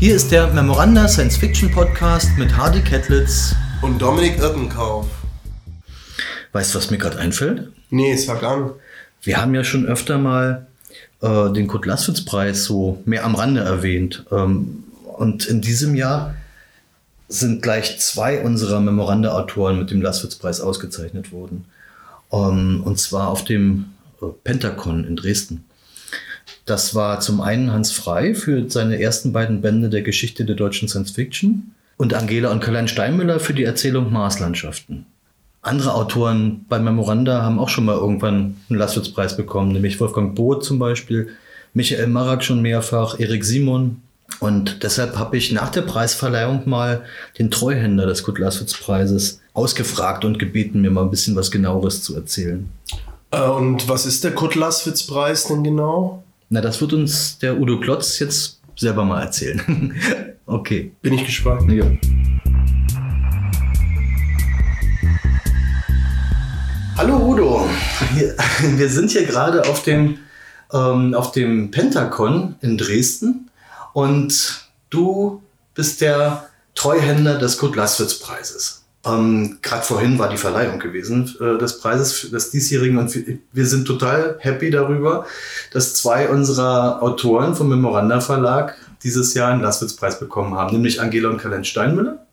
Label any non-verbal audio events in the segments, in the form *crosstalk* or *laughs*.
Hier ist der Memoranda Science Fiction Podcast mit Hardy Kettlitz und Dominik Irkenkauf. Weißt du, was mir gerade einfällt? Nee, sag an. Wir haben ja schon öfter mal äh, den Kurt Laswitz Preis so mehr am Rande erwähnt. Ähm, und in diesem Jahr sind gleich zwei unserer Memoranda-Autoren mit dem Laswitz-Preis ausgezeichnet worden. Um, ähm, und zwar auf dem äh, Pentacon in Dresden. Das war zum einen Hans Frei für seine ersten beiden Bände der Geschichte der deutschen Science Fiction und Angela und Karl-Heinz Steinmüller für die Erzählung Marslandschaften. Andere Autoren bei Memoranda haben auch schon mal irgendwann einen Laswitz-Preis bekommen, nämlich Wolfgang Boot zum Beispiel, Michael Marak schon mehrfach, Erik Simon. Und deshalb habe ich nach der Preisverleihung mal den Treuhänder des Kurt-Laswitz-Preises ausgefragt und gebeten, mir mal ein bisschen was genaueres zu erzählen. Äh, und was ist der Kurt-Laswitz-Preis denn genau? Na, das wird uns der Udo Klotz jetzt selber mal erzählen. *laughs* okay. Bin ich gespannt. Ja. Hallo Udo, *laughs* wir sind hier gerade auf dem, ähm, auf dem Pentacon in Dresden und du bist der Treuhänder des Kurt-Laswitz-Preises. Ähm, Gerade vorhin war die Verleihung gewesen äh, des Preises, des diesjährigen und wir, sind total happy darüber, dass zwei unserer Autoren vom Memoranda Verlag dieses Jahr einen Laswitz-Preis bekommen haben, nämlich Angela und Kalent Steinmüller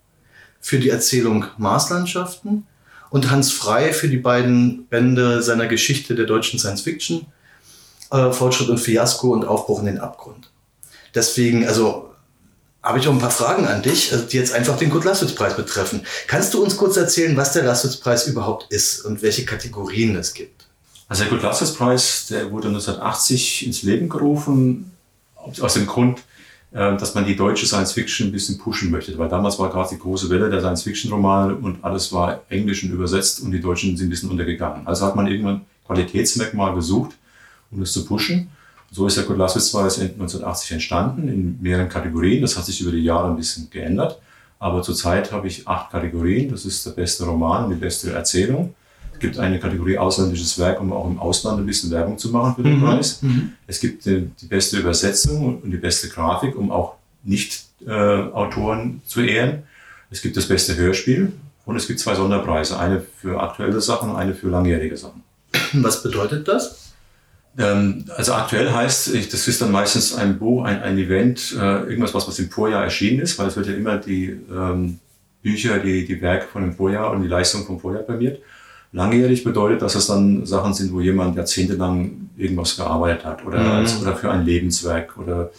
für die Erzählung Marslandschaften und Hans Frei für die beiden Bände seiner Geschichte der deutschen Science Fiction, äh, Fortschritt und Fiasko und Aufbruch in den Abgrund. Deswegen, also habe ich auch ein paar Fragen an dich, äh, die jetzt einfach den Kurt-Laswitz-Preis betreffen. Kannst du uns kurz erzählen, was der Laswitz-Preis überhaupt ist und welche Kategorien es gibt? Also der Kurt-Laswitz-Preis, der wurde 1980 ins Leben gerufen, aus dem Grund, äh, dass man die deutsche Science Fiction ein bisschen pushen möchte. Weil damals war gerade die große Welle der Science Fiction Romane und alles war englisch und übersetzt und die Deutschen sind ein bisschen untergegangen. Also hat man irgendwann Qualitätsmerkmal gesucht, um es zu pushen. So ist der Laswitz zwar 1980 entstanden in mehreren Kategorien. Das hat sich über die Jahre ein bisschen geändert. Aber zurzeit habe ich acht Kategorien. Das ist der beste Roman, die beste Erzählung. Es gibt eine Kategorie ausländisches Werk, um auch im Ausland ein bisschen Werbung zu machen für den mhm. Preis. Mhm. Es gibt die, die, beste Übersetzung und die beste Grafik, um auch Nicht-Autoren äh, zu ehren. Es gibt das beste Hörspiel und es gibt zwei Sonderpreise. Eine für aktuelle Sachen und eine für langjährige Sachen. Was bedeutet das? Ähm, also aktuell heißt, das ist dann meistens ein Buch, ein, ein Event, äh, irgendwas, was, was im Vorjahr erschienen ist, weil es wird ja immer die ähm, Bücher, die, die Werke von dem Vorjahr und die Leistung vom Vorjahr prämiert. Langjährig bedeutet, dass es dann Sachen sind, wo jemand jahrzehntelang irgendwas gearbeitet hat oder, mhm. als, oder für ein Lebenswerk oder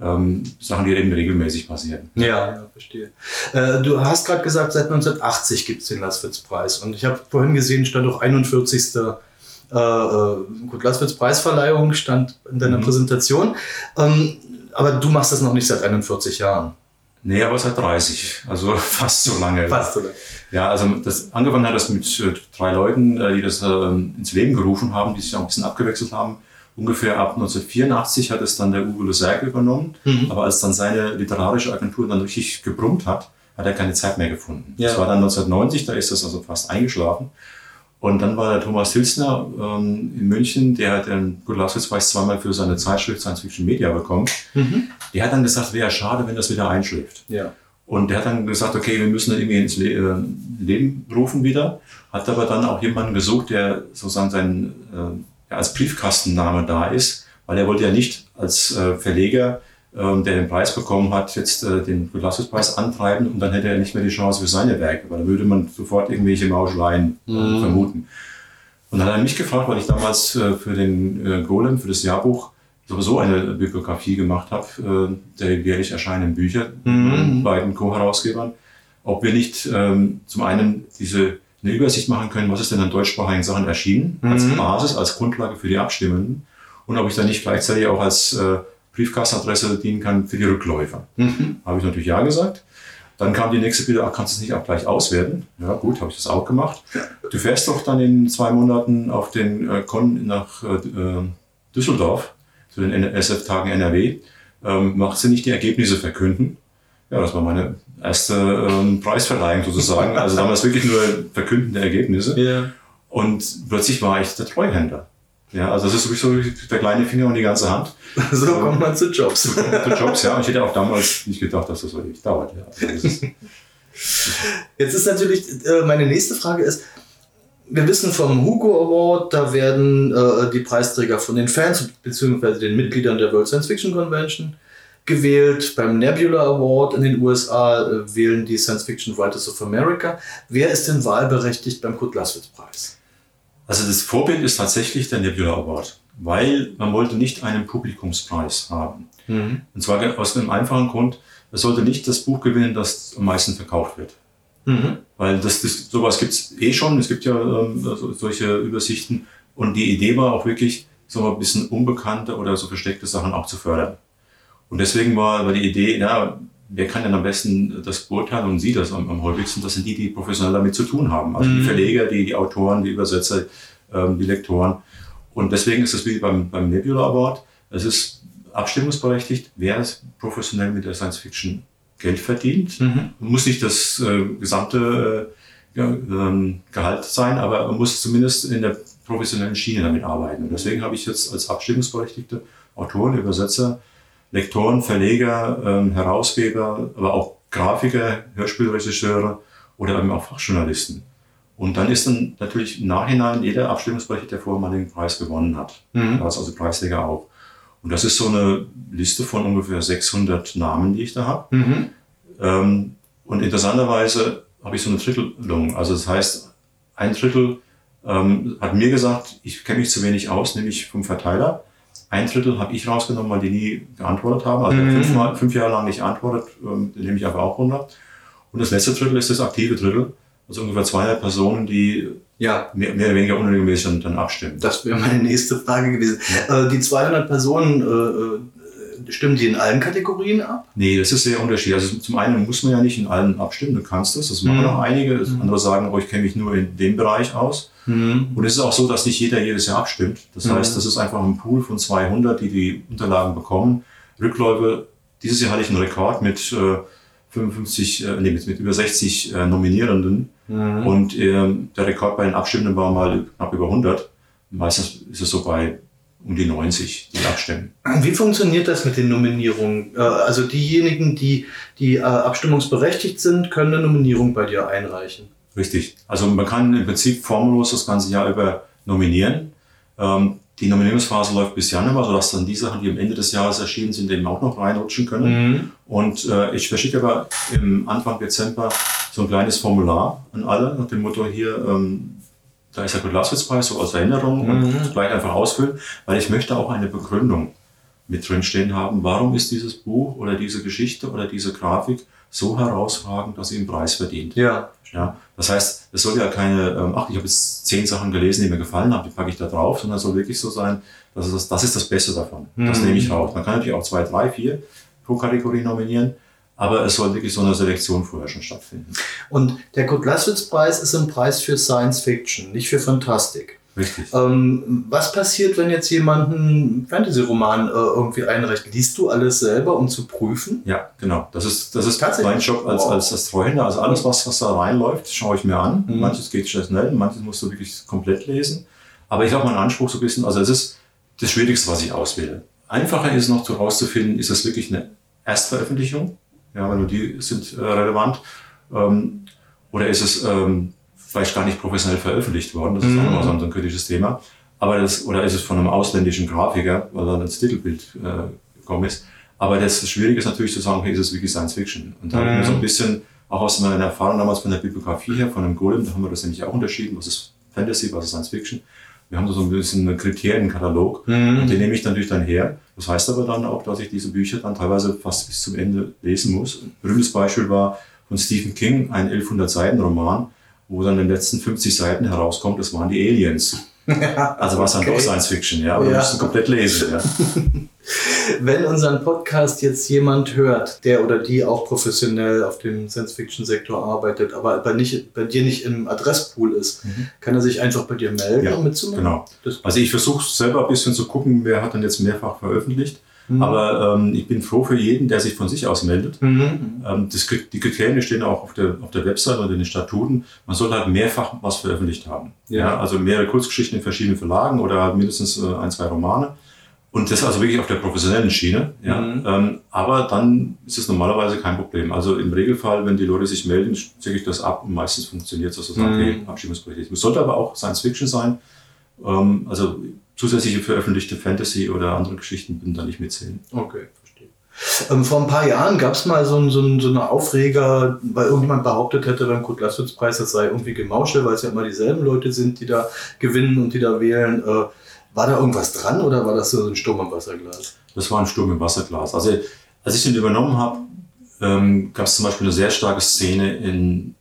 ähm, Sachen, die eben regelmäßig passieren. Ja, ja verstehe. Äh, du hast gerade gesagt, seit 1980 gibt es den Laswitz-Preis und ich habe vorhin gesehen, stand auch 41. Äh, äh, gut, Laswitz Preisverleihung stand in deiner mhm. Präsentation. Ähm, aber du machst das noch nicht seit 41 Jahren. Nee, aber seit 30, also *laughs* fast so lange. Fast so lange. Ja, also das, angefangen hat das mit äh, drei Leuten, äh, die das äh, ins Leben gerufen haben, die sich auch ein bisschen abgewechselt haben. Ungefähr ab 1984 hat es dann der Uwe Luserke übernommen, mhm. aber als dann seine literarische Agentur dann richtig gebrummt hat, hat er keine Zeit mehr gefunden. Ja. Das war dann 1990, da ist das also fast eingeschlafen. Und dann war der Thomas Hilsner ähm, in München, der hat den Gulauswitzpreis zweimal für seine Zeitschrift Science Fiction Media bekommen. Mhm. Der hat dann gesagt, wäre schade, wenn das wieder einschläft. Ja. Und der hat dann gesagt, okay, wir müssen irgendwie ins Le äh, Leben rufen wieder. Hat aber dann auch jemanden gesucht, der sozusagen sein, äh, als Briefkastenname da ist, weil er wollte ja nicht als äh, Verleger ähm, der den Preis bekommen hat, jetzt äh, den Belastuspreis antreiben und dann hätte er nicht mehr die Chance für seine Werke, weil da würde man sofort irgendwelche Mauscheleien äh, mhm. vermuten. Und dann hat er mich gefragt, weil ich damals äh, für den Golem, für das Jahrbuch, sowieso eine Bibliografie gemacht habe, der jährlich erscheinenden Bücher mhm. bei beiden Co-Herausgebern, ob wir nicht ähm, zum einen diese eine Übersicht machen können, was ist denn an deutschsprachigen Sachen erschienen, mhm. als Basis, als Grundlage für die Abstimmenden und ob ich dann nicht gleichzeitig auch als äh, Briefkastenadresse dienen kann für die Rückläufer. Mhm. Habe ich natürlich Ja gesagt. Dann kam die nächste Bitte, ach, kannst du es nicht auch gleich auswerten? Ja, gut, habe ich das auch gemacht. Du fährst doch dann in zwei Monaten auf den äh, Con nach äh, äh Düsseldorf zu den SF-Tagen NRW. Ähm, machst du nicht die Ergebnisse verkünden? Ja, das war meine erste ähm, Preisverleihung sozusagen. Also damals wirklich nur verkündende Ergebnisse. Ja. Und plötzlich war ich der Treuhänder. Ja, also das ist sowieso der kleine Finger und die ganze Hand. *laughs* So kommt man zu Jobs. Zu Jobs, ja. Und ich hätte auch damals nicht gedacht, dass das so ewig dauert. Ja. Also ist, *laughs* Jetzt ist natürlich, äh, meine nächste Frage ist, wir wissen vom Hugo Award, da werden äh, die Preisträger von den Fans bzw. den Mitgliedern der World Science Fiction Convention gewählt. Beim Nebula Award in den USA äh, wählen die Science Fiction Writers of America. Wer ist denn wahlberechtigt beim Kurt Laswitz Preis? Also das Vorbild ist tatsächlich der Nebula Award, weil man wollte nicht einen Publikumspreis haben. Und zwar aus einem einfachen Grund, es sollte nicht das Buch gewinnen, das am meisten verkauft wird. Mhm. Weil das, das, sowas gibt es eh schon. Es gibt ja ähm, so, solche Übersichten. Und die Idee war auch wirklich, so ein bisschen unbekannte oder so versteckte Sachen auch zu fördern. Und deswegen war, war die Idee, ja, wer kann denn am besten das beurteilen und sie das am, am häufigsten? Das sind die, die professionell damit zu tun haben. Also die Verleger, die, die Autoren, die Übersetzer, ähm, die Lektoren. Und deswegen ist es wie beim, beim Nebula Award. Es ist abstimmungsberechtigt, wer es professionell mit der Science Fiction Geld verdient. Muss nicht das äh, gesamte äh, ähm, Gehalt sein, aber man muss zumindest in der professionellen Schiene damit arbeiten. Und deswegen habe ich jetzt als abstimmungsberechtigte Autoren, Übersetzer, Lektoren, Verleger, ähm, Herausgeber, aber auch Grafiker, Hörspielregisseure oder eben auch Fachjournalisten. Und dann ist dann natürlich im Nachhinein jeder abstimmungsberechtigte, der vorher mal den Preis gewonnen hat. Mhm. Da ist also Preisträger auch. Und das ist so eine Liste von ungefähr 600 Namen, die ich da habe. Mhm. Ähm, und interessanterweise habe ich so eine Drittelung. Also das heißt, ein Drittel ähm, hat mir gesagt, ich kenne mich zu wenig aus, nämlich vom Verteiler. Ein Drittel habe ich rausgenommen, weil die nie geantwortet haben. Also Mhm. fünfmal, fünf Jahre lang nicht antwortet, ähm, den nehme ich aber auch runter. Und das letzte Drittel ist das aktive Drittel. Also ungefähr 200 Personen, die Ja, mehr, mehr oder weniger unregelmäßig dann, dann abstimmen. das wäre meine nächste Frage gewesen. Äh, die 200 Personen, äh, äh, stimmen die in allen Kategorien ab? Nee, das ist sehr unterschiedlich. Also zum einen muss man ja nicht in allen abstimmen, du kannst das, das machen Mhm. auch einige. Andere sagen, oh, ich kenne mich nur in dem Bereich aus. Und es ist auch so, dass nicht jeder jedes Jahr abstimmt. Das Mhm. heißt, das ist einfach ein Pool von 200, die die Unterlagen bekommen. Rückläufe, dieses Jahr hatte ich einen Rekord mit äh, 55, äh, nee, mit, mit über 60 äh, Nominierenden. Mhm. Und ähm, der Rekord bei den Abstimmenden war mal knapp über 100. Meistens ist es so bei um die 90, die abstimmen. Wie funktioniert das mit den Nominierungen? Äh, Also diejenigen, die, die äh, abstimmungsberechtigt sind, können eine Nominierung bei dir einreichen. Richtig. Also man kann im Prinzip formlos das ganze Jahr über nominieren. Ähm, die Nominierungsphase läuft bis Januar, sodass dann die Sachen, die am Ende des Jahres erschienen sind, eben auch noch reinrutschen können. Und äh, ich verschicke aber im Anfang Dezember so ein kleines Formular an alle nach dem Motto hier, ähm, da ist der Kurt-Laswitz-Preis so als Erinnerung und gleich einfach ausfüllen, weil ich möchte auch eine Begründung mit drinstehen haben, warum ist dieses Buch oder diese Geschichte oder diese Grafik so herausragend, dass sie einen Preis verdient. Ja. Ja, das heißt, es soll ja keine, ähm, ach, ich habe jetzt zehn Sachen gelesen, die mir gefallen haben, die packe ich da drauf, sondern es soll wirklich so sein, dass das, das ist das Beste davon. Das Mhm. nehme ich raus. Man kann natürlich auch zwei, drei, vier pro Kategorie nominieren, aber es soll wirklich so eine Selektion vorher schon stattfinden. Und der Kurt-Laswitz-Preis ist ein Preis für Science Fiction, nicht für Fantastik. Richtig. Ähm, was passiert, wenn jetzt jemand einen Fantasy-Roman äh, irgendwie einreicht? Liest du alles selber, um zu prüfen? Ja, genau. Das ist, das ist Tatsächlich? mein Job als, Wow. als, Treuhänder. Also alles, was, was da reinläuft, schaue ich mir an. Mhm. Manches geht schnell, manches musst du wirklich komplett lesen. Aber ich habe meinen Anspruch so ein bisschen, also es ist das Schwierigste, was ich auswähle. Einfacher ist noch herauszufinden, ist das wirklich eine Erstveröffentlichung? Ja, weil nur die sind äh, relevant. Ähm, oder ist es ähm, vielleicht gar nicht professionell veröffentlicht worden? Das ist auch Mhm. so ein, so ein kritisches Thema. Aber das, oder ist es von einem ausländischen Grafiker, weil dann das Titelbild äh, gekommen ist. Aber das Schwierige ist natürlich zu sagen, okay, ist es wirklich Science Fiction? Und da habe ich mir so ein bisschen, auch aus meiner Erfahrung damals von der Bibliografie her, von einem Golem, da haben wir das nämlich auch unterschieden, was ist Fantasy, was ist Science Fiction. Wir haben da so ein bisschen einen Kriterienkatalog und den nehme ich natürlich dann her. Das heißt aber dann auch, dass ich diese Bücher dann teilweise fast bis zum Ende lesen muss. Ein berühmtes Beispiel war von Stephen King, ein 1100 Seiten Roman, wo dann in den letzten 50 Seiten herauskommt, das waren die Aliens. *laughs* Also war es dann Okay. doch Science Fiction, ja, aber Ja. du musst es komplett lesen. Ja. *laughs* Wenn unseren Podcast jetzt jemand hört, der oder die auch professionell auf dem Science-Fiction-Sektor arbeitet, aber bei, nicht, bei dir nicht im Adresspool ist, kann er sich einfach bei dir melden, Ja, um mitzumachen? Genau. Das, Also ich versuche selber ein bisschen zu gucken, wer hat dann jetzt mehrfach veröffentlicht. Mhm. Aber ähm, ich bin froh für jeden, der sich von sich aus meldet. Mhm. Ähm, das, die Kriterien stehen auch auf der, auf der Website oder in den Statuten. Man soll halt mehrfach was veröffentlicht haben. Ja. Ja. also mehrere Kurzgeschichten in verschiedenen Verlagen oder mindestens äh, ein, zwei Romane. Und das also wirklich auf der professionellen Schiene. Ja. Mhm. Ähm, aber dann ist es normalerweise kein Problem. Also im Regelfall, wenn die Leute sich melden, checke ich das ab und meistens funktioniert es, dass sage, Mhm. okay, Abschiebungsberechtigt. Es sollte aber auch Science Fiction sein. Ähm, also zusätzliche veröffentlichte Fantasy oder andere Geschichten würden da nicht mitzählen. Okay, verstehe. Ähm, vor ein paar Jahren gab es mal so, ein, so, ein, so eine Aufreger, weil irgendjemand behauptet hätte beim Kurt-Laschwitz-Preis, das sei irgendwie Gemauschel, weil es ja immer dieselben Leute sind, die da gewinnen und die da wählen. Äh, war da irgendwas dran oder war das so ein Sturm im Wasserglas? Das war ein Sturm im Wasserglas. Also als ich den übernommen habe, ähm, gab es zum Beispiel eine sehr starke Szene in,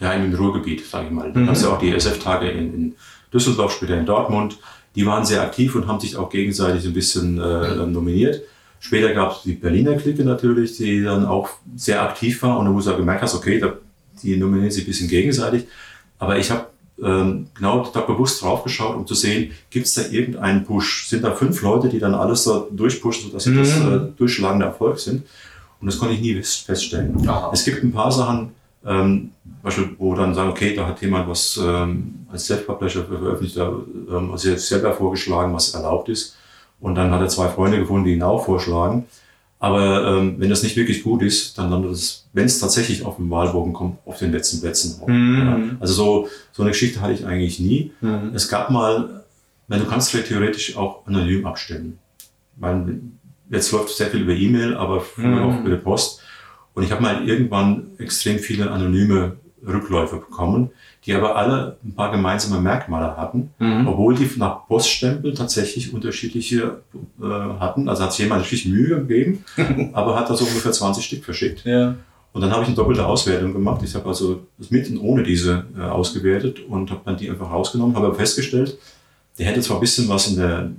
ja, im Ruhrgebiet, sage ich mal. Da Mhm. gab es ja auch die SF-Tage in, in Düsseldorf, später in Dortmund. Die waren sehr aktiv und haben sich auch gegenseitig ein bisschen äh, nominiert. Später gab es die Berliner Clique natürlich, die dann auch sehr aktiv war und wo du gemerkt hast, okay, da, die nominieren sich ein bisschen gegenseitig. Aber ich habe ähm, genau da bewusst drauf geschaut, um zu sehen, gibt es da irgendeinen Push? Sind da fünf Leute, die dann alles da durchpushen, sodass sie das Mhm. äh, durchschlagende Erfolg sind? Und das konnte ich nie feststellen. Aha. Es gibt ein paar Sachen, ähm, Beispiel, wo dann sagen, okay, da hat jemand was ähm, als Self-Publisher veröffentlicht, ähm, also jetzt selber vorgeschlagen, was erlaubt ist. Und dann hat er zwei Freunde gefunden, die ihn auch vorschlagen. Aber ähm, wenn das nicht wirklich gut ist, dann landet es, wenn es tatsächlich auf den Wahlbogen kommt, auf den letzten Plätzen. Mhm. Ja. Also so, so eine Geschichte hatte ich eigentlich nie. Mhm. Es gab mal, weil du kannst theoretisch auch anonym abstimmen. Weil jetzt läuft sehr viel über E-Mail, aber früher Mhm. auch über die Post. Und ich habe mal irgendwann extrem viele anonyme Rückläufe bekommen, die aber alle ein paar gemeinsame Merkmale hatten, Mhm. obwohl die nach Poststempel tatsächlich unterschiedliche äh, hatten. Also hat sich jemand richtig Mühe gegeben, *laughs* aber hat da so ungefähr 20 Stück verschickt. Ja. Und dann habe ich eine doppelte Auswertung gemacht. Ich habe also das mit und ohne diese äh, ausgewertet und habe dann die einfach rausgenommen, habe aber festgestellt, der hätte zwar ein bisschen was in der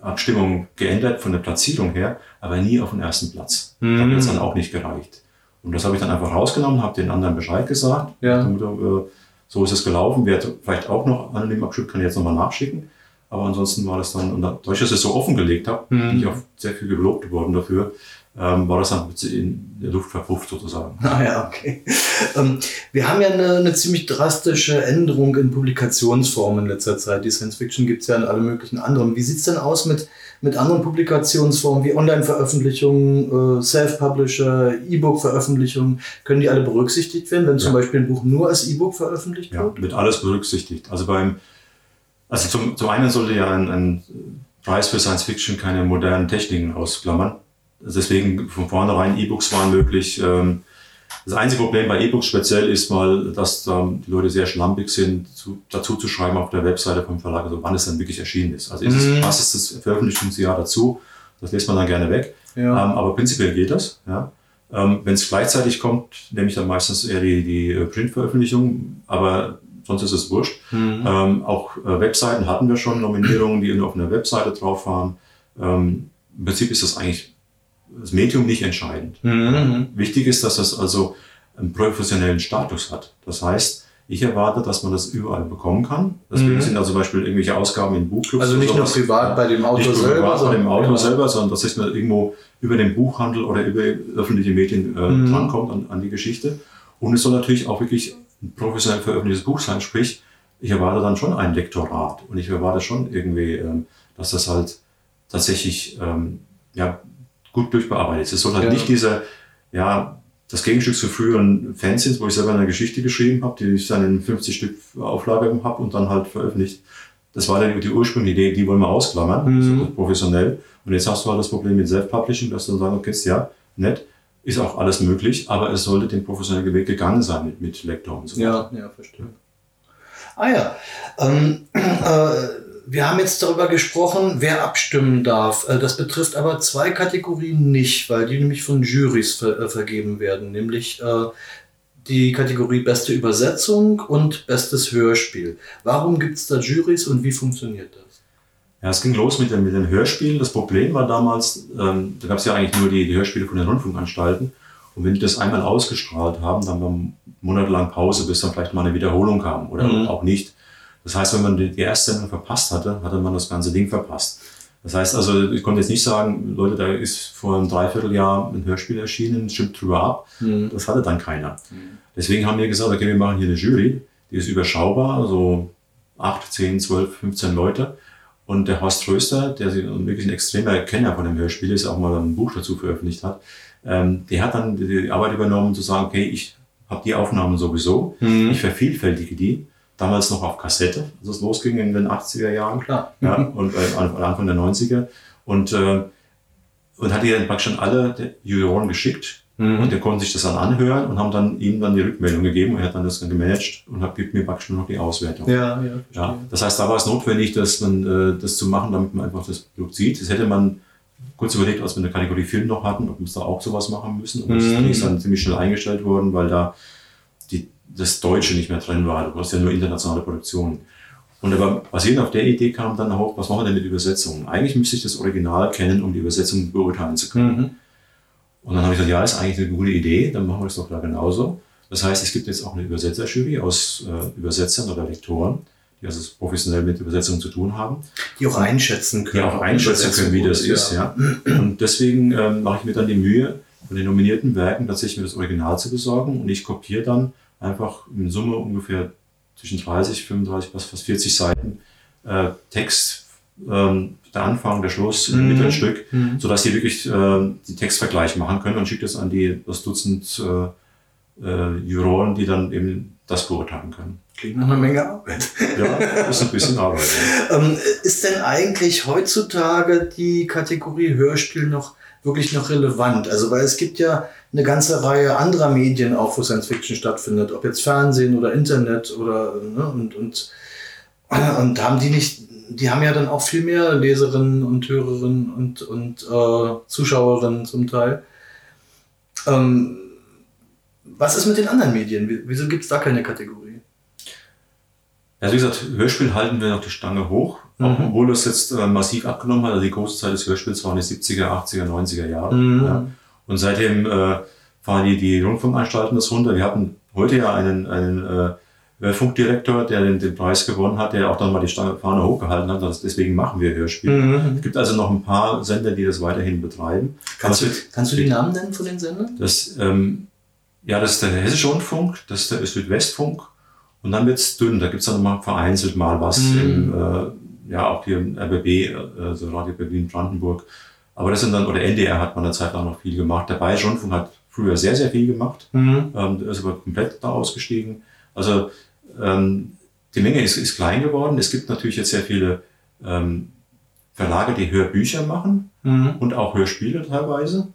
Abstimmung geändert von der Platzierung her, aber nie auf den ersten Platz. Da hat es dann auch nicht gereicht. Und das habe ich dann einfach rausgenommen, habe den anderen Bescheid gesagt. Ja. Motto, äh, so ist es gelaufen. Wer vielleicht auch noch anonym abschickt, kann jetzt nochmal nachschicken. Aber ansonsten war das dann, und dadurch, dass ich es so offengelegt habe, Mhm. bin ich auch sehr viel gelobt worden dafür, ähm, war das dann in der Luft verpufft sozusagen. *laughs* Ah ja, okay. Ähm, wir haben ja eine, eine ziemlich drastische Änderung in Publikationsformen in letzter Zeit. Die Science Fiction gibt es ja in alle möglichen anderen. Wie sieht es denn aus mit, mit anderen Publikationsformen wie Online-Veröffentlichungen, äh, Self-Publisher, E-Book-Veröffentlichungen? Können die alle berücksichtigt werden, wenn zum Ja. Beispiel ein Buch nur als E-Book veröffentlicht Ja, wird? wird alles berücksichtigt. Also beim, also zum, zum einen sollte ja ein, ein Preis für Science Fiction keine modernen Techniken ausklammern. Also Deswegen von vornherein E-Books waren möglich. Ähm, Das einzige Problem bei E-Books speziell ist mal, dass ähm, die Leute sehr schlampig sind, zu, dazu zu schreiben auf der Webseite vom Verlag, also wann es dann wirklich erschienen ist. Also ist Mhm. es, was ist das Veröffentlichungsjahr dazu? Das lässt man dann gerne weg. Ja. Ähm, aber prinzipiell geht das. Ja. Ähm, Wenn es gleichzeitig kommt, nehme ich dann meistens eher die, die äh, Printveröffentlichung, aber sonst ist es wurscht. Mhm. Ähm, auch äh, Webseiten hatten wir schon Nominierungen, die auf einer Webseite drauf waren. Ähm, Im Prinzip ist das eigentlich das Medium nicht entscheidend. Mhm. Wichtig ist, dass das also einen professionellen Status hat. Das heißt, ich erwarte, dass man das überall bekommen kann. Deswegen Mhm. sind da zum Beispiel irgendwelche Ausgaben in Buchclubs. Also nicht nur privat bei dem Autor selber, privat bei dem sondern- Autor ja. selber, sondern dass es mir irgendwo über den Buchhandel oder über öffentliche Medien äh, Mhm. drankommt an, an die Geschichte. Und es soll natürlich auch wirklich professionell veröffentlichtes Buch sein, sprich, ich erwarte dann schon ein Lektorat und ich erwarte schon irgendwie, ähm, dass das halt tatsächlich ähm, ja, gut durchbearbeitet ist. Es soll halt Ja. nicht dieser, ja, das Gegenstück zu früheren Fanzines, wo ich selber eine Geschichte geschrieben habe, die ich dann in 50 Stück Auflage habe und dann halt veröffentlicht. Das war dann die ursprüngliche Idee, die wollen wir ausklammern, Mhm. so professionell. Und jetzt hast du halt das Problem mit Self-Publishing, dass du dann sagen kannst, ja, nett, ist auch alles möglich, aber es sollte den professionellen Weg gegangen sein mit, mit Lektor und so weiter. Ja, ja, verstehe. Ah ja. Ähm, äh, wir haben jetzt darüber gesprochen, wer abstimmen darf. Äh, das betrifft aber zwei Kategorien nicht, weil die nämlich von Jurys ver äh, vergeben werden, nämlich äh, die Kategorie beste Übersetzung und bestes Hörspiel. Warum gibt es da Jurys und wie funktioniert das? Ja, es ging los mit den, mit den Hörspielen. Das Problem war damals, ähm, da gab es ja eigentlich nur die, die Hörspiele von den Rundfunkanstalten. Und wenn die das einmal ausgestrahlt haben, dann war monatelang Pause, bis dann vielleicht mal eine Wiederholung kam oder Mhm. auch nicht. Das heißt, wenn man die, erste Sendung verpasst hatte, hatte man das ganze Ding verpasst. Das heißt also, ich konnte jetzt nicht sagen, Leute, da ist vor einem Dreivierteljahr ein Hörspiel erschienen, stimmt drüber ab. Mhm. Das hatte dann keiner. Deswegen haben wir gesagt, okay, wir machen hier eine Jury, die ist überschaubar, so 8, 10, 12, 15 Leute. Und der Horst Tröster, der wirklich ein extremer Kenner von dem Hörspiel ist, auch mal ein Buch dazu veröffentlicht hat, ähm, der hat dann die Arbeit übernommen, zu sagen, okay, ich habe die Aufnahmen sowieso, Mhm. ich vervielfältige die, damals noch auf Kassette, als es losging in den 80er Jahren Klar. ja, und äh, an- Anfang der 90er. Und, äh, und hat die dann praktisch an alle Juroren geschickt. Mhm. Und der konnte sich das dann anhören und haben dann ihm dann die Rückmeldung gegeben und er hat dann das dann gemanagt und hat gibt mir praktisch nur noch die Auswertung. Ja, ja, Ja, das heißt, da war es notwendig, dass man äh, das zu machen, damit man einfach das Produkt sieht. Das hätte man kurz überlegt, als wir eine Kategorie Film noch hatten, ob wir da auch sowas machen müssen. Und das Mhm. ist dann ziemlich schnell eingestellt worden, weil da die, das Deutsche nicht mehr drin war. Du hast ja nur internationale Produktionen. Und aber basierend auf der Idee kam dann auch, was machen wir denn mit Übersetzungen? Eigentlich müsste ich das Original kennen, um die Übersetzung beurteilen zu können. Mhm. Und dann habe ich gesagt, ja, ist eigentlich eine gute Idee, dann machen wir es doch da genauso. Das heißt, es gibt jetzt auch eine Übersetzerjury aus äh, Übersetzern oder Lektoren, die also professionell mit Übersetzungen zu tun haben, Die auch einschätzen die können. auch einschätzen können, wie das ist. Ja. Und deswegen ähm, mache ich mir dann die Mühe, von den nominierten Werken tatsächlich mir das Original zu besorgen und ich kopiere dann einfach in Summe ungefähr zwischen 30, 35, fast fast 40 Seiten äh, Text, ähm, der Anfang, der Schluss, Mhm. mhm. ein Stück, Mhm. sodass die wirklich äh, die Textvergleich machen können und schickt das an die das Dutzend äh, äh, Juroren, die dann eben das beurteilen können. Klingt nach einer Menge Arbeit. Ja, ist ein bisschen Arbeit. Ja. *laughs* Ähm, ist denn eigentlich heutzutage die Kategorie Hörspiel noch wirklich noch relevant? Also, weil es gibt ja eine ganze Reihe anderer Medien auch, wo Science Fiction stattfindet, ob jetzt Fernsehen oder Internet oder ne, und, und, und haben die nicht, die haben ja dann auch viel mehr Leserinnen und Hörerinnen und, und äh, Zuschauerinnen zum Teil. Ähm, was ist mit den anderen Medien? Wie- Wieso gibt es da keine Kategorie? Also wie gesagt, Hörspiel halten wir noch die Stange hoch, Mhm. obwohl das jetzt äh, massiv abgenommen hat. Also die große Zeit des Hörspiels waren die 70er, 80er, 90er Jahre. Mhm. Ja. Und seitdem äh, fahren die, die Rundfunkanstalten das runter. Wir hatten heute ja einen, einen äh, Funkdirektor, der den, den Preis gewonnen hat, der auch dann mal die Stange, Fahne hochgehalten hat. Das, deswegen machen wir Hörspiel. Mhm. Es gibt also noch ein paar Sender, die das weiterhin betreiben. Kannst, du, es wird- kannst du die Namen nennen von den Sendern? Das, ähm, ja, das ist der Hessische Rundfunk, das ist der Südwestfunk. Und dann wird's dünn. Da gibt's dann mal vereinzelt mal was Mhm. im, äh, ja, auch hier im RBB, äh, so Radio Berlin-Brandenburg. Aber das sind dann, oder NDR hat man eine Zeit lang noch viel gemacht. Der Bayerische Rundfunk hat früher sehr, sehr viel gemacht. Mhm. Ähm, der ist aber komplett da ausgestiegen. Also ähm, die Menge ist, ist klein geworden. Es gibt natürlich jetzt sehr viele ähm, Verlage, die Hörbücher machen Mhm. und auch Hörspiele teilweise.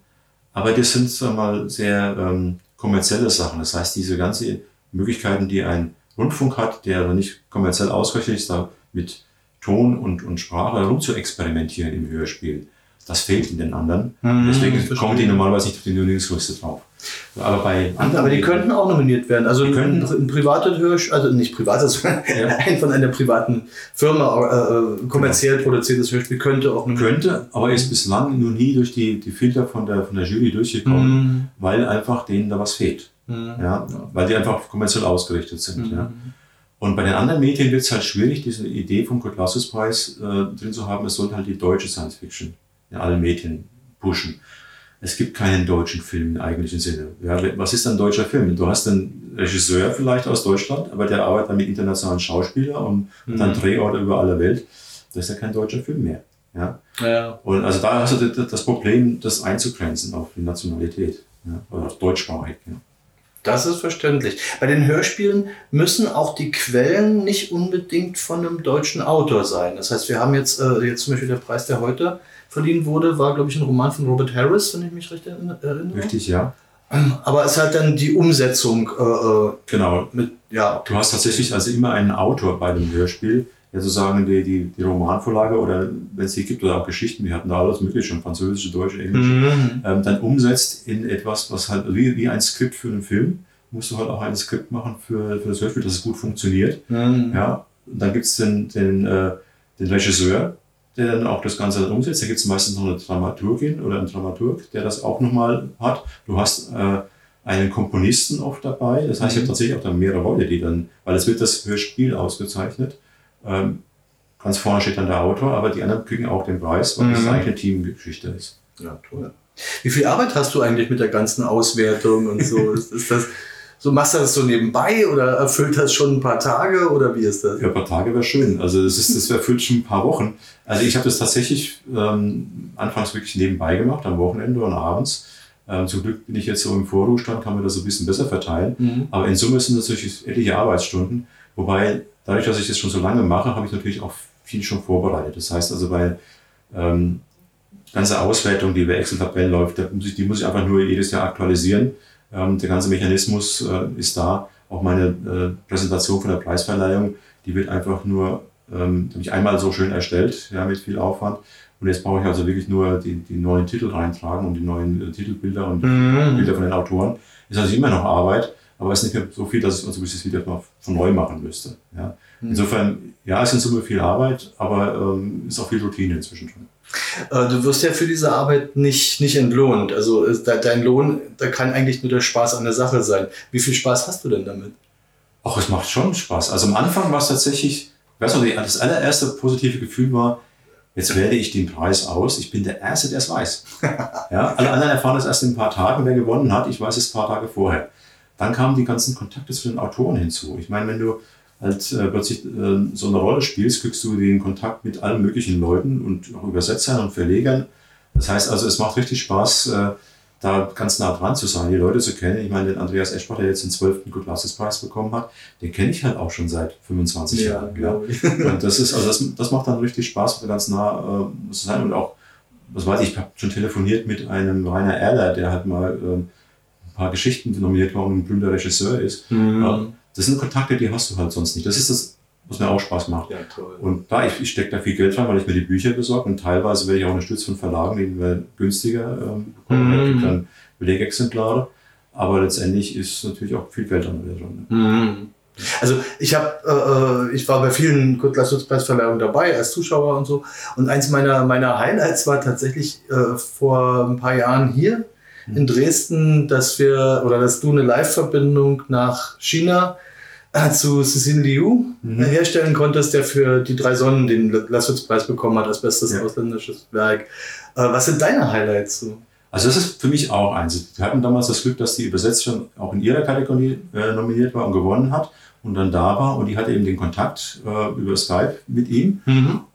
Aber das sind sagen wir mal sehr ähm, kommerzielle Sachen. Das heißt, diese ganzen Möglichkeiten, die ein Rundfunk hat, der aber nicht kommerziell ausgerichtet ist, da mit Ton und, und Sprache herum zu experimentieren im Hörspiel, das fehlt in den anderen. Mhm, Deswegen kommen die normalerweise nicht auf die Nominierungsliste drauf. Aber bei anderen Aber die könnten auch nominiert werden. Also Die ein, könnten. ein privates Hörspiel, also nicht privates, sondern Ja. *laughs* ein von einer privaten Firma äh, kommerziell produziertes Hörspiel könnte auch nominiert könnte, aber ist bislang nur nie durch die, die Filter von der, von der Jury durchgekommen, Mhm. weil einfach denen da was fehlt. Mhm. Ja, weil die einfach kommerziell ausgerichtet sind. Mhm. Ja. Und bei den anderen Medien wird es halt schwierig, diese Idee vom Kurt Lassus Preis äh, drin zu haben, es sollte halt die deutsche Science Fiction in allen Medien pushen. Es gibt keinen deutschen Film im eigentlichen Sinne. Ja, was ist ein deutscher Film? Du hast einen Regisseur vielleicht aus Deutschland, aber der arbeitet dann mit internationalen Schauspielern und Mhm. dann Drehorte über alle Welt. Das ist ja kein deutscher Film mehr. Ja? Ja. Und also da hast du das- Problem, das einzugrenzen auf die Nationalität. Ja? Oder auf deutschsprachig. Ja. Das ist verständlich. Bei den Hörspielen müssen auch die Quellen nicht unbedingt von einem deutschen Autor sein. Das heißt, wir haben jetzt, äh, jetzt zum Beispiel der Preis, der heute verliehen wurde, war, glaube ich, ein Roman von Robert Harris, wenn ich mich recht erinner- erinnere. Richtig, ja. Aber es hat dann die Umsetzung äh, äh, Genau. mit, ja, Du hast tatsächlich also immer einen Autor bei dem Hörspiel, der sozusagen die, die, die Romanvorlage oder wenn es die gibt oder auch Geschichten, wir hatten da alles mögliche, schon französische, deutsche, englische, Mhm. ähm, dann umsetzt in etwas, was halt wie, wie ein Skript für einen Film, musst du halt auch ein Skript machen für, für das Hörspiel, dass es gut funktioniert. Mhm. Ja, und dann gibt es den, den, äh, den Regisseur, der dann auch das Ganze dann umsetzt. Da gibt es meistens noch eine Dramaturgin oder einen Dramaturg, der das auch nochmal hat. Du hast äh, einen Komponisten oft dabei. Das heißt, ich habe tatsächlich auch dann mehrere Leute, die dann, weil es wird das Hörspiel ausgezeichnet, ähm, ganz vorne steht dann der Autor, aber die anderen kriegen auch den Preis, weil das Mhm. eigentlich eine Teamgeschichte ist. Ja, toll. Wie viel Arbeit hast du eigentlich mit der ganzen Auswertung und so? *laughs* ist, ist das, so machst du das so nebenbei oder erfüllt das schon ein paar Tage oder wie ist das? Ja, ein paar Tage wäre schön. Also das ist, das erfüllt schon ein paar Wochen. Also ich habe das tatsächlich ähm, anfangs wirklich nebenbei gemacht, am Wochenende und abends. Ähm, zum Glück bin ich jetzt so im Vorruhestand, kann man das so ein bisschen besser verteilen. Mhm. Aber in Summe sind das natürlich etliche Arbeitsstunden. Wobei, dadurch, dass ich das schon so lange mache, habe ich natürlich auch viel schon vorbereitet. Das heißt also, bei ähm, ganze Auswertung, die über Excel-Tabellen läuft, die muss ich einfach nur jedes Jahr aktualisieren. Ähm, der ganze Mechanismus äh, ist da. Auch meine äh, Präsentation von der Preisverleihung, die wird einfach nur, ähm, habe ich einmal so schön erstellt, ja, mit viel Aufwand. Und jetzt brauche ich also wirklich nur die, die neuen Titel reintragen und die neuen äh, Titelbilder und Mhm. Bilder von den Autoren. Ist also immer noch Arbeit, aber es ist nicht mehr so viel, dass ich, also ich das wieder mal von neu machen müsste. Ja. Insofern, ja, es ist in Summe viel Arbeit, aber ähm, ist auch viel Routine inzwischen schon. Äh, Du wirst ja für diese Arbeit nicht, nicht entlohnt. Also ist dein Lohn, da kann eigentlich nur der Spaß an der Sache sein. Wie viel Spaß hast du denn damit? Ach, es macht schon Spaß. Also am Anfang war es tatsächlich, ich weiß noch, das allererste positive Gefühl war, jetzt wähle ich den Preis aus. Ich bin der Erste, der es weiß. *laughs* Ja, alle anderen erfahren es erst in ein paar Tagen, wer gewonnen hat. Ich weiß es ein paar Tage vorher. Dann kamen die ganzen Kontakte zu den Autoren hinzu. Ich meine, wenn du halt äh, plötzlich äh, so eine Rolle spielst, kriegst du den Kontakt mit allen möglichen Leuten und auch Übersetzern und Verlegern. Das heißt also, es macht richtig Spaß, äh, da ganz nah dran zu sein, die Leute zu kennen. Ich meine, den Andreas Eschbach, der jetzt den 12. Good Glasses Preis bekommen hat, den kenne ich halt auch schon seit 25 Jahren. Ja. glaube ich. *laughs* Und das ist, also das, das macht dann richtig Spaß, da ganz nah äh, zu sein. Und auch, was weiß ich, ich habe schon telefoniert mit einem Rainer Erler, der halt mal ähm, paar Geschichten nominiert war und ein berühmter Regisseur ist. Mhm. Ja, das sind Kontakte, die hast du halt sonst nicht. Das ist das, was mir auch Spaß macht. Ja. Und da, ich, ich stecke da viel Geld rein, weil ich mir die Bücher besorge und teilweise werde ich auch unterstützt von Verlagen, die wir günstiger ähm, bekommen. Mhm. Gibt dann Belegexemplare. Aber letztendlich ist natürlich auch viel Geld an der drin. Mhm. Also ich habe, äh, ich war bei vielen Kulturleistungspreisverleihungen dabei als Zuschauer und so. Und eins meiner meiner Highlights war tatsächlich äh, vor ein paar Jahren hier in Dresden, dass wir oder dass du eine Live-Verbindung nach China äh, zu Cécile Liu Mhm. äh, herstellen konntest, der für die drei Sonnen den Laswitz-Preis bekommen hat als bestes Ja. ausländisches Werk. Äh, was sind deine Highlights? So? Also das ist für mich auch eins. Wir hatten damals das Glück, dass die Übersetzerin auch in ihrer Kategorie äh, nominiert war und gewonnen hat und dann da war und die hatte eben den Kontakt äh, über Skype mit ihm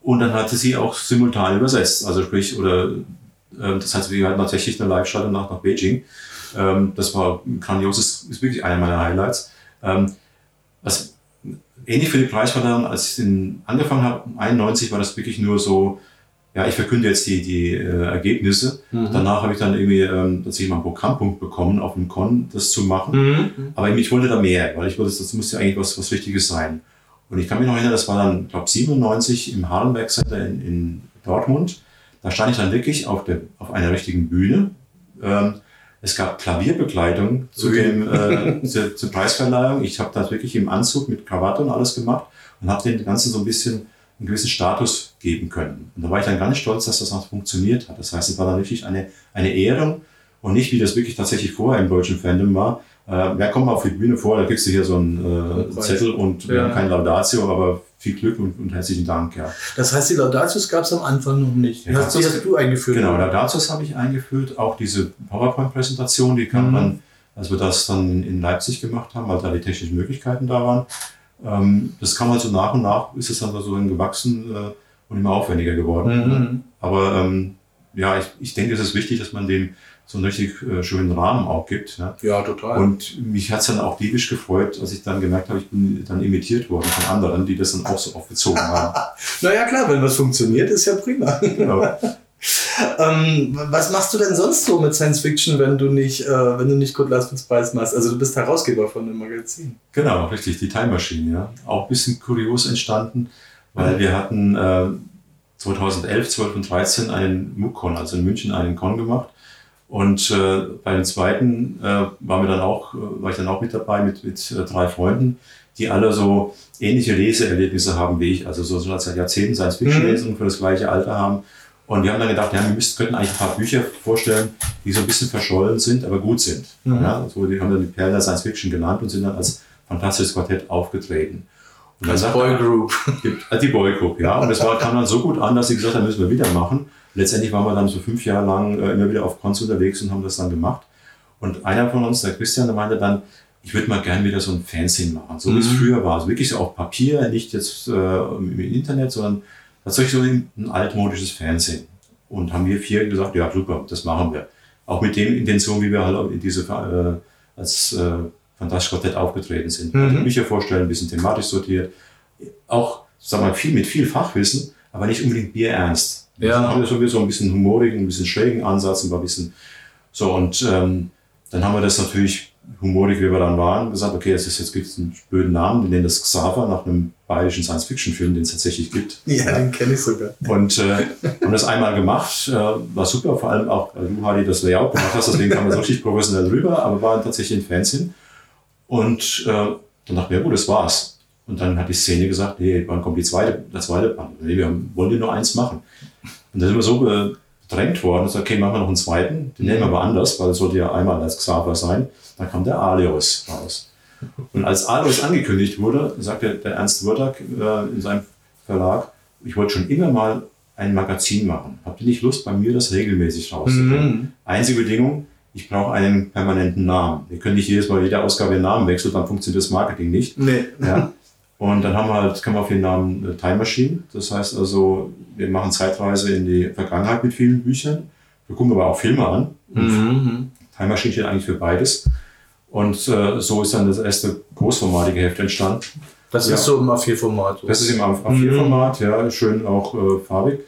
und dann hatte sie auch simultan übersetzt. Also sprich, oder das heißt, wir hatten tatsächlich eine Live-Schaltung nach, nach Beijing. Ähm, das war ein grandioses, ist wirklich einer meiner Highlights. Ähm, was ähnlich für die Preisverleihung, als ich den angefangen habe, 91 war das wirklich nur so, ja, ich verkünde jetzt die, die äh, Ergebnisse. Danach habe ich dann irgendwie ähm, tatsächlich mal einen Programmpunkt bekommen, auf dem Con das zu machen. Mhm. Aber ich wollte da mehr, weil ich wollte, das muss ja eigentlich was, was Wichtiges sein. Und ich kann mich noch erinnern, das war dann, glaube 97 im Harlenberg Center in, in Dortmund. Da stand ich dann wirklich auf, der, auf einer richtigen Bühne. Ähm, es gab Klavierbegleitung zu dem, äh, *laughs* zur, zur Preisverleihung. Ich habe das wirklich im Anzug mit Krawatte und alles gemacht und habe den Ganzen so ein bisschen einen gewissen Status geben können. Und da war ich dann ganz stolz, dass das auch funktioniert hat. Das heißt, es war dann wirklich eine, eine Ehrung und nicht, wie das wirklich tatsächlich vorher im deutschen Fandom war. Äh, wer kommt mal auf die Bühne vor, da kriegst du hier so einen äh. Zettel und wir Ja. haben kein Laudatio, aber viel Glück und, und herzlichen Dank. Ja. Das heißt, die Laudatius gab es am Anfang noch nicht. Ja, hast, die das- hast du eingeführt. Genau, Laudatius habe ich eingeführt, auch diese PowerPoint-Präsentation, die kam Mhm. dann, als wir das dann in Leipzig gemacht haben, weil da die technischen Möglichkeiten da waren. Ähm, das kam halt so nach und nach, ist es dann so gewachsen äh, und immer aufwendiger geworden. Mhm. Aber ähm, ja, ich, ich denke, es ist wichtig, dass man dem so einen richtig äh, schönen Rahmen auch gibt. Ja. Ja, total. Und mich hat es dann auch diebisch gefreut, als ich dann gemerkt habe, ich bin dann imitiert worden von anderen, die das dann auch so aufgezogen haben. *laughs* naja, klar, wenn was funktioniert, ist ja prima. Genau. *laughs* ähm, was machst du denn sonst so mit Science Fiction, wenn du nicht, äh, wenn du nicht Kurt Lasswitz Preis machst? Also du bist Herausgeber von dem Magazin. Genau, richtig, die Time Machine, ja. Auch ein bisschen kurios entstanden, weil wir hatten äh, 2011, 12 und 13 einen MOOC-Con, also in München einen Con gemacht. Und äh, bei dem zweiten äh, waren wir dann auch, äh, war ich dann auch mit dabei mit, mit äh, drei Freunden, die alle so ähnliche Leseerlebnisse haben wie ich, also so, so seit Jahrzehnten Science Fiction Mhm. lesen und für das gleiche Alter haben. Und wir haben dann gedacht, ja, wir müssten, könnten eigentlich ein paar Bücher vorstellen, die so ein bisschen verschollen sind, aber gut sind. Mhm. Ja, so, die haben dann die Perlen der Science Fiction genannt und sind dann als fantastisches Quartett aufgetreten. Und dann Als sagt Boy Group. gibt, also die Boy Group, ja. Und das war, kam dann so gut an, dass sie gesagt haben, müssen wir wieder machen. Letztendlich waren wir dann so fünf Jahre lang äh, immer wieder auf Cons unterwegs und haben das dann gemacht. Und einer von uns, der Christian, der meinte dann, ich würde mal gern wieder so ein Fanzine machen, so wie es Mhm. früher war. Also wirklich so auf Papier, nicht jetzt äh, im Internet, sondern tatsächlich so ein, ein altmodisches Fanzine. Und haben wir vier gesagt, ja super, das machen wir. Auch mit den Intentionen, wie wir halt in diese, äh, als äh, Fantastisch Quartett aufgetreten sind. Mhm. Also Bücher vorstellen, ein bisschen thematisch sortiert. Auch, sag mal, viel mit viel Fachwissen, aber nicht unbedingt bierernst. Ja. Also haben wir so ein bisschen humorigen, ein bisschen schrägen Ansatz, ein bisschen so und ähm, dann haben wir das natürlich humorig, wie wir dann waren, gesagt, okay, es ist jetzt gibt einen blöden Namen, wir nennen das Xaver nach einem bayerischen Science-Fiction-Film, den es tatsächlich gibt. Ja, den kenne ich sogar. Und äh, haben das einmal gemacht, äh, war super, vor allem auch, weil du, Hardy, das Layout gemacht hast, deswegen kam man so richtig professionell rüber, aber waren tatsächlich ein Fanzine. Und äh, dann dachten wir, ja gut, das war's. Und dann hat die Szene gesagt, nee, wann kommt die zweite, der zweite Band? Nee, wir wollen dir nur eins machen. Und dann sind wir so gedrängt worden, gesagt, okay, machen wir noch einen zweiten, den nennen wir aber anders, weil es sollte ja einmal als Xaver sein. Dann kam der Aleos raus. Und als Alois angekündigt wurde, sagte der Ernst Wurdak äh, in seinem Verlag, ich wollte schon immer mal ein Magazin machen. Habt ihr nicht Lust, bei mir das regelmäßig rauszubringen? Mhm. Einzige Bedingung, ich brauche einen permanenten Namen. Wir können nicht jedes Mal jede Ausgabe den Namen wechseln, dann funktioniert das Marketing nicht. Nee. Ja. *laughs* Und dann haben wir halt, kann man auf den Namen äh, Time Machine. Das heißt also, wir machen Zeitreise in die Vergangenheit mit vielen Büchern. Wir gucken aber auch Filme an. Mhm. Time Machine steht eigentlich für beides. Und äh, so ist dann das erste großformatige Heft entstanden. Das Ja. ist so im A4-Format. Das ist im A4-Format, ja, schön auch äh, farbig.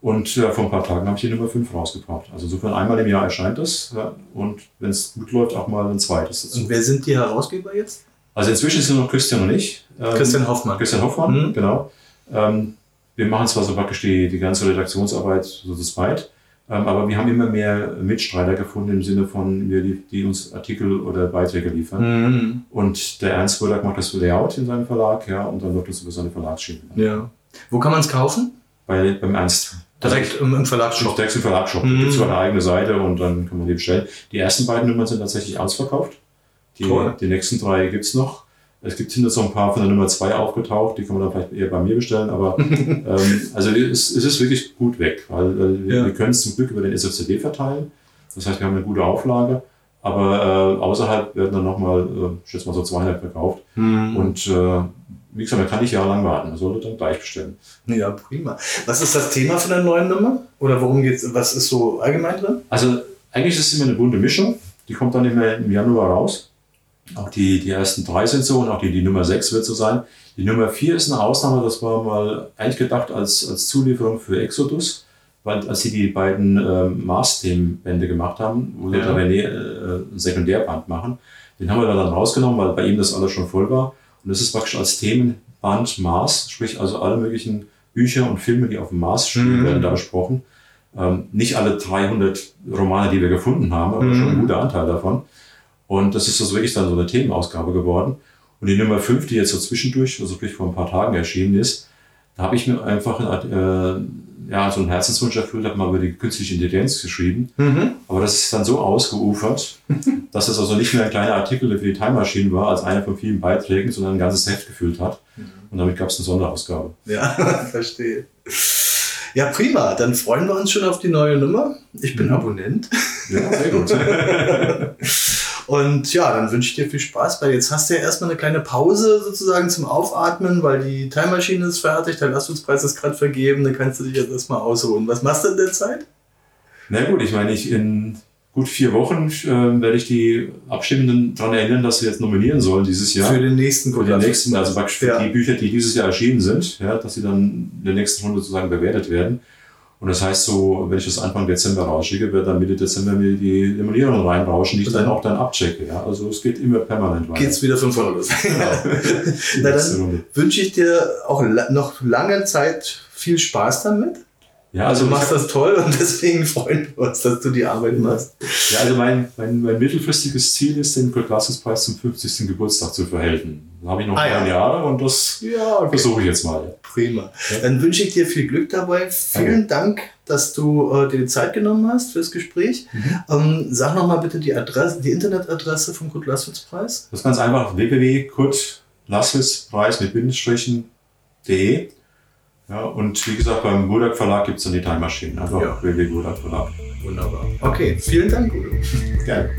Und äh, vor ein paar Tagen habe ich die Nummer 5 rausgebracht. Also insofern einmal im Jahr erscheint das. Ja, und wenn es gut läuft, auch mal ein zweites dazu. Und wer sind die Herausgeber jetzt? Also inzwischen sind noch Christian und ich. Ähm, Christian Hoffmann. Christian Hoffmann, Mhm. genau. Ähm, wir machen zwar so praktisch die, die ganze Redaktionsarbeit so zu zweit, ähm, aber wir haben immer mehr Mitstreiter gefunden im Sinne von, die, die uns Artikel oder Beiträge liefern. Mhm. Und der Ernst Burdak macht das Layout in seinem Verlag, ja, und dann läuft das über seine Verlagsschiene. Ja. Wo kann man es kaufen? Bei, beim Ernst. Direkt im, im Also, Verlagsshop. direkt im Verlagsshop. Da Mhm. gibt es eine eigene Seite und dann kann man die bestellen. Die ersten beiden Nummern sind tatsächlich ausverkauft. Die, die nächsten drei gibt's noch. Es gibt hinter so ein paar von der Nummer zwei aufgetaucht, die kann man dann vielleicht eher bei mir bestellen, aber *laughs* ähm, also es, es ist wirklich gut weg, weil äh, wir, Ja. wir können es zum Glück über den SFCD verteilen. Das heißt, wir haben eine gute Auflage, aber äh, außerhalb werden dann nochmal, äh, ich schätze mal so 200 verkauft. Mhm. Und äh, wie gesagt, man kann nicht jahrelang warten, man sollte dann gleich bestellen. Ja, prima. Was ist das Thema von der neuen Nummer? Oder worum geht's? Was ist so allgemein drin? Also eigentlich ist es immer eine bunte Mischung. Die kommt dann immer im Januar raus. Auch die, die ersten drei sind so und auch die, die Nummer sechs wird so sein. Die Nummer vier ist eine Ausnahme, das war mal eigentlich gedacht als, als Zulieferung für Exodus, weil als sie die beiden ähm, Mars-Themenbände gemacht haben, wo sie Ja. René äh, ein Sekundärband machen, den haben wir dann rausgenommen, weil bei ihm das alles schon voll war. Und das ist praktisch als Themenband Mars, sprich also alle möglichen Bücher und Filme, die auf dem Mars spielen, Mhm. werden da besprochen. Ähm, nicht alle 300 Romane, die wir gefunden haben, aber Mhm. schon ein guter Anteil davon. Und das ist also wirklich dann so eine Themenausgabe geworden. Und die Nummer 5, die jetzt so zwischendurch, also wirklich vor ein paar Tagen erschienen ist, da habe ich mir einfach äh, ja, so einen Herzenswunsch erfüllt, habe mal über die künstliche Intelligenz geschrieben. Mhm. Aber das ist dann so ausgeufert, *laughs* dass es also nicht mehr ein kleiner Artikel für die Time Machine war, als einer von vielen Beiträgen, sondern ein ganzes Heft gefüllt hat. Und damit gab es eine Sonderausgabe. Ja, *laughs* verstehe. Ja, prima. Dann freuen wir uns schon auf die neue Nummer. Ich bin Mhm. Abonnent. Ja, sehr gut. *laughs* Und ja, dann wünsche ich dir viel Spaß bei. Jetzt hast du ja erstmal eine kleine Pause sozusagen zum Aufatmen, weil die Time Machine ist fertig, der Lastungspreis ist gerade vergeben, dann kannst du dich jetzt erstmal ausruhen. Was machst du in der Zeit? Na gut, ich meine, ich in gut vier Wochen äh, werde ich die Abstimmenden daran erinnern, dass sie jetzt nominieren sollen dieses Jahr. Für den nächsten Für den nächsten, also praktisch für Ja. die Bücher, die dieses Jahr erschienen sind, ja, dass sie dann in der nächsten Runde sozusagen bewertet werden. Und das heißt so, wenn ich das Anfang Dezember rausschicke, wird dann Mitte Dezember mir die Nominierungen reinrauschen, die ich dann auch dann abchecke. Ja. Also es geht immer permanent weiter. Geht's wieder von vorne los. Genau. *laughs* Na dann wünsche ich dir auch noch lange Zeit viel Spaß damit. Ja, Also also, du machst ich, das toll und *laughs* deswegen freuen wir uns, dass du die Arbeit machst. ja, also mein, mein, mein mittelfristiges Ziel ist, den Kurt Preis zum 50. Geburtstag zu verhelfen. Da habe ich noch Ah, neun ja. Jahre und das Ja, versuche ich jetzt mal. Prima. Dann wünsche ich dir viel Glück dabei. Vielen Dank, dass du äh, dir die Zeit genommen hast fürs Gespräch. Mhm. Ähm, sag nochmal bitte die Adresse, die Internetadresse vom Kurt Laswitz Preis. Das ist ganz einfach Laswitz-Preis mit Bindestrichen.de. Ja, und wie gesagt, beim Budak Verlag gibt es dann die Time Machine. Also Ja. www.budak Verlag. Wunderbar. Okay, vielen Dank, Udo. Gerne.